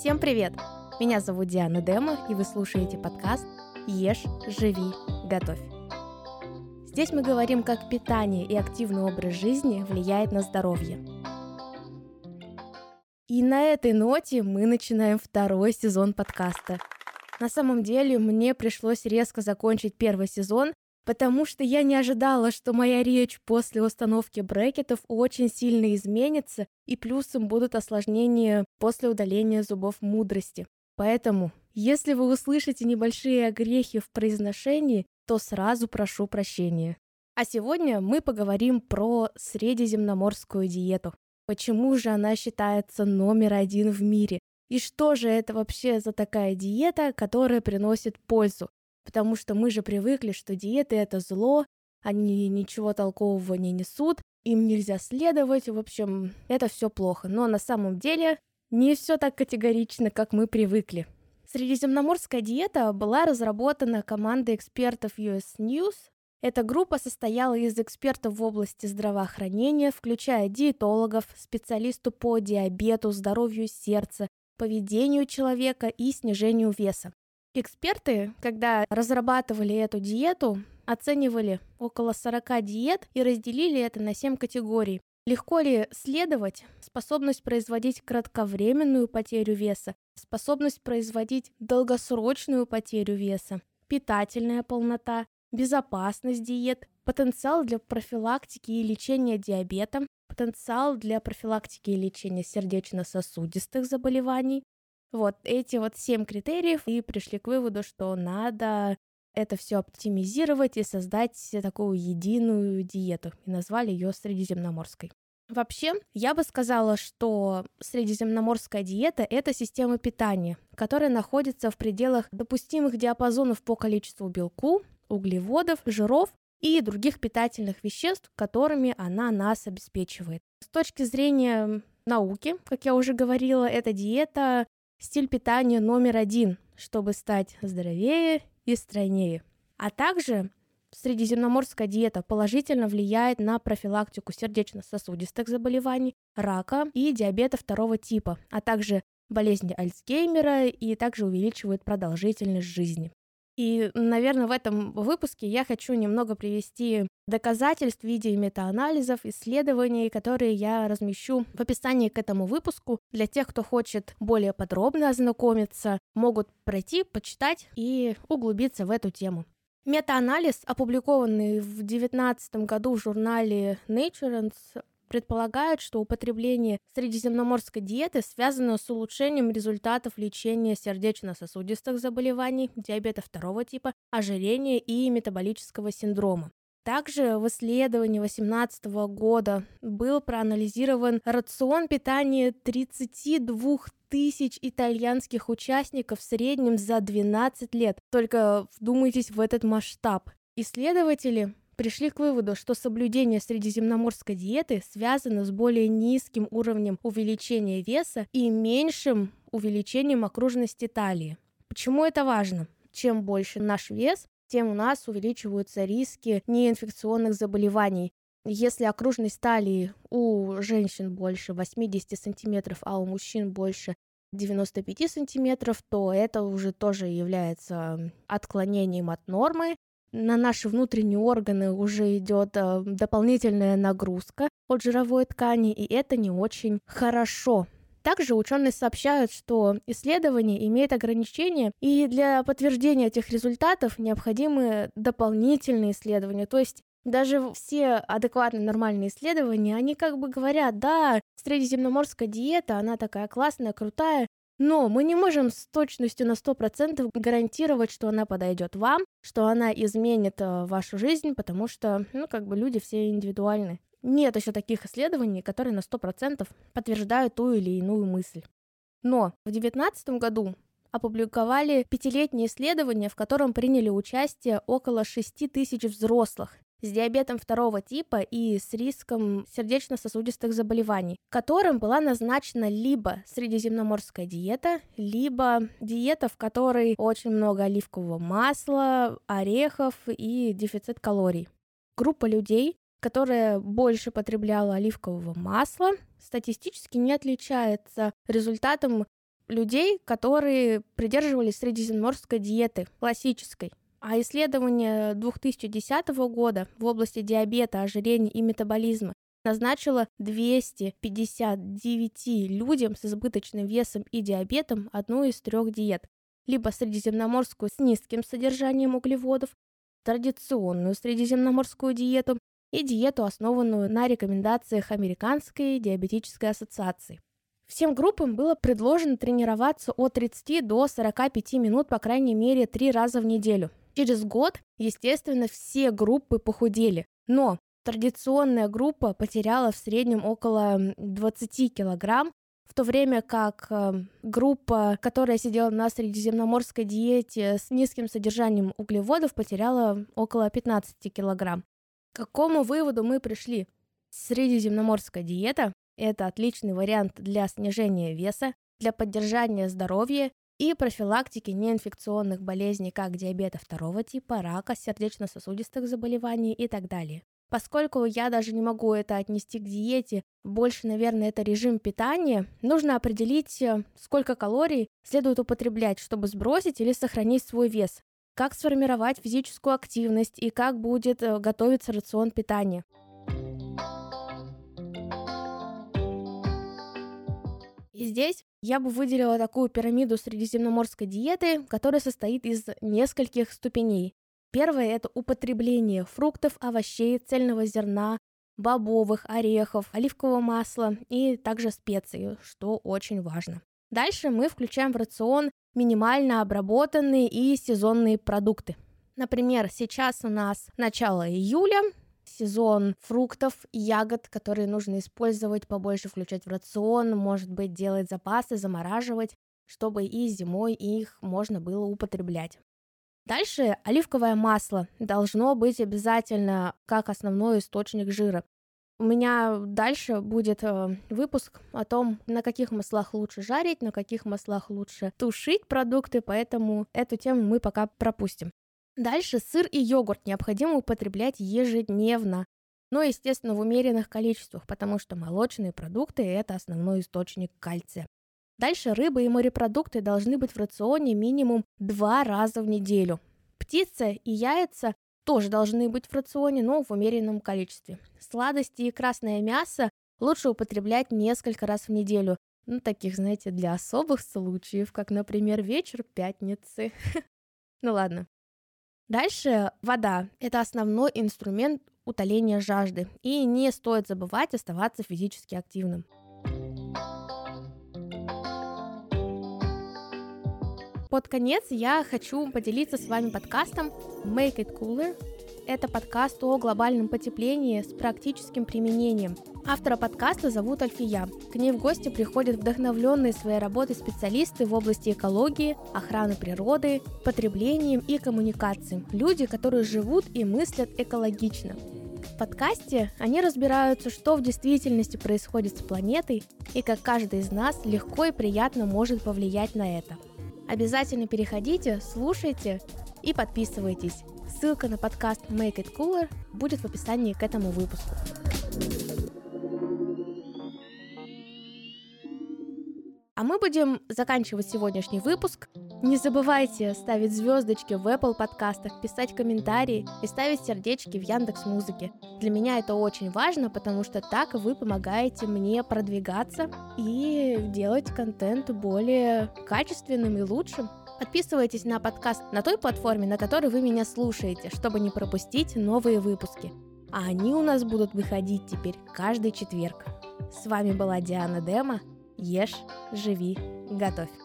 Всем привет! Меня зовут Диана Дема, и вы слушаете подкаст «Ешь, живи, готовь». Здесь мы говорим, как питание и активный образ жизни влияет на здоровье. И на этой ноте мы начинаем второй сезон подкаста. На самом деле мне пришлось резко закончить первый сезон, потому что я не ожидала, что моя речь после установки брекетов очень сильно изменится, и плюсом будут осложнения после удаления зубов мудрости. Поэтому, если вы услышите небольшие огрехи в произношении, то сразу прошу прощения. А сегодня мы поговорим про средиземноморскую диету. Почему же она считается номер один в мире? И что же это вообще за такая диета, которая приносит пользу? Потому что мы же привыкли, что диеты это зло, они ничего толкового не несут, им нельзя следовать, в общем, это все плохо. Но на самом деле не все так категорично, как мы привыкли. Средиземноморская диета была разработана командой экспертов US News. Эта группа состояла из экспертов в области здравоохранения, включая диетологов, специалистов по диабету, здоровью сердца, поведению человека и снижению веса. Эксперты, когда разрабатывали эту диету, оценивали около 40 диет и разделили это на 7 категорий. Легко ли следовать? Способность производить кратковременную потерю веса, способность производить долгосрочную потерю веса, питательная полнота, безопасность диет, потенциал для профилактики и лечения диабета, потенциал для профилактики и лечения сердечно-сосудистых заболеваний, вот эти вот семь критериев и пришли к выводу, что надо это все оптимизировать и создать такую единую диету. И назвали ее средиземноморской. Вообще, я бы сказала, что средиземноморская диета – это система питания, которая находится в пределах допустимых диапазонов по количеству белку, углеводов, жиров и других питательных веществ, которыми она нас обеспечивает. С точки зрения науки, как я уже говорила, эта диета стиль питания номер один, чтобы стать здоровее и стройнее. А также средиземноморская диета положительно влияет на профилактику сердечно-сосудистых заболеваний, рака и диабета второго типа, а также болезни Альцгеймера и также увеличивает продолжительность жизни. И, наверное, в этом выпуске я хочу немного привести доказательств в виде метаанализов, исследований, которые я размещу в описании к этому выпуску. Для тех, кто хочет более подробно ознакомиться, могут пройти, почитать и углубиться в эту тему. Метаанализ, опубликованный в 2019 году в журнале Nature предполагают, что употребление средиземноморской диеты связано с улучшением результатов лечения сердечно-сосудистых заболеваний, диабета второго типа, ожирения и метаболического синдрома. Также в исследовании 2018 года был проанализирован рацион питания 32 тысяч итальянских участников в среднем за 12 лет. Только вдумайтесь в этот масштаб. Исследователи пришли к выводу, что соблюдение средиземноморской диеты связано с более низким уровнем увеличения веса и меньшим увеличением окружности талии. Почему это важно? Чем больше наш вес, тем у нас увеличиваются риски неинфекционных заболеваний. Если окружность талии у женщин больше 80 сантиметров, а у мужчин больше 95 сантиметров, то это уже тоже является отклонением от нормы, на наши внутренние органы уже идет э, дополнительная нагрузка от жировой ткани, и это не очень хорошо. Также ученые сообщают, что исследование имеет ограничения, и для подтверждения этих результатов необходимы дополнительные исследования. То есть даже все адекватные нормальные исследования, они как бы говорят, да, средиземноморская диета, она такая классная, крутая, но мы не можем с точностью на 100% гарантировать, что она подойдет вам, что она изменит э, вашу жизнь, потому что, ну, как бы люди все индивидуальны. Нет еще таких исследований, которые на 100% подтверждают ту или иную мысль. Но в 2019 году опубликовали пятилетнее исследование, в котором приняли участие около 6 тысяч взрослых с диабетом второго типа и с риском сердечно-сосудистых заболеваний, которым была назначена либо средиземноморская диета, либо диета, в которой очень много оливкового масла, орехов и дефицит калорий. Группа людей, которая больше потребляла оливкового масла, статистически не отличается результатом людей, которые придерживались средиземноморской диеты, классической. А исследование 2010 года в области диабета, ожирения и метаболизма назначило 259 людям с избыточным весом и диабетом одну из трех диет. Либо средиземноморскую с низким содержанием углеводов, традиционную средиземноморскую диету и диету, основанную на рекомендациях Американской диабетической ассоциации. Всем группам было предложено тренироваться от 30 до 45 минут, по крайней мере, три раза в неделю. Через год, естественно, все группы похудели, но традиционная группа потеряла в среднем около 20 килограмм, в то время как э, группа, которая сидела на средиземноморской диете с низким содержанием углеводов, потеряла около 15 килограмм. К какому выводу мы пришли? Средиземноморская диета – это отличный вариант для снижения веса, для поддержания здоровья и профилактики неинфекционных болезней, как диабета второго типа, рака, сердечно-сосудистых заболеваний и так далее. Поскольку я даже не могу это отнести к диете, больше, наверное, это режим питания, нужно определить, э, сколько калорий следует употреблять, чтобы сбросить или сохранить свой вес, как сформировать физическую активность и как будет э, готовиться рацион питания. И здесь я бы выделила такую пирамиду средиземноморской диеты, которая состоит из нескольких ступеней. Первое – это употребление фруктов, овощей, цельного зерна, бобовых, орехов, оливкового масла и также специй, что очень важно. Дальше мы включаем в рацион минимально обработанные и сезонные продукты. Например, сейчас у нас начало июля, сезон фруктов и ягод, которые нужно использовать, побольше включать в рацион, может быть, делать запасы, замораживать, чтобы и зимой их можно было употреблять. Дальше оливковое масло должно быть обязательно как основной источник жира. У меня дальше будет э, выпуск о том, на каких маслах лучше жарить, на каких маслах лучше тушить продукты, поэтому эту тему мы пока пропустим. Дальше сыр и йогурт необходимо употреблять ежедневно, но, естественно, в умеренных количествах, потому что молочные продукты – это основной источник кальция. Дальше рыба и морепродукты должны быть в рационе минимум два раза в неделю. Птица и яйца тоже должны быть в рационе, но в умеренном количестве. Сладости и красное мясо лучше употреблять несколько раз в неделю. Ну, таких, знаете, для особых случаев, как, например, вечер пятницы. Ну ладно, Дальше вода – это основной инструмент утоления жажды, и не стоит забывать оставаться физически активным. Под конец я хочу поделиться с вами подкастом Make It Cooler это подкаст о глобальном потеплении с практическим применением. Автора подкаста зовут Альфия. К ней в гости приходят вдохновленные своей работой специалисты в области экологии, охраны природы, потреблением и коммуникации. Люди, которые живут и мыслят экологично. В подкасте они разбираются, что в действительности происходит с планетой и как каждый из нас легко и приятно может повлиять на это. Обязательно переходите, слушайте и подписывайтесь. Ссылка на подкаст Make It Cooler будет в описании к этому выпуску. А мы будем заканчивать сегодняшний выпуск. Не забывайте ставить звездочки в Apple подкастах, писать комментарии и ставить сердечки в Яндекс Музыке. Для меня это очень важно, потому что так вы помогаете мне продвигаться и делать контент более качественным и лучшим. Подписывайтесь на подкаст на той платформе, на которой вы меня слушаете, чтобы не пропустить новые выпуски. А они у нас будут выходить теперь каждый четверг. С вами была Диана Дема. Ешь, живи, готовь.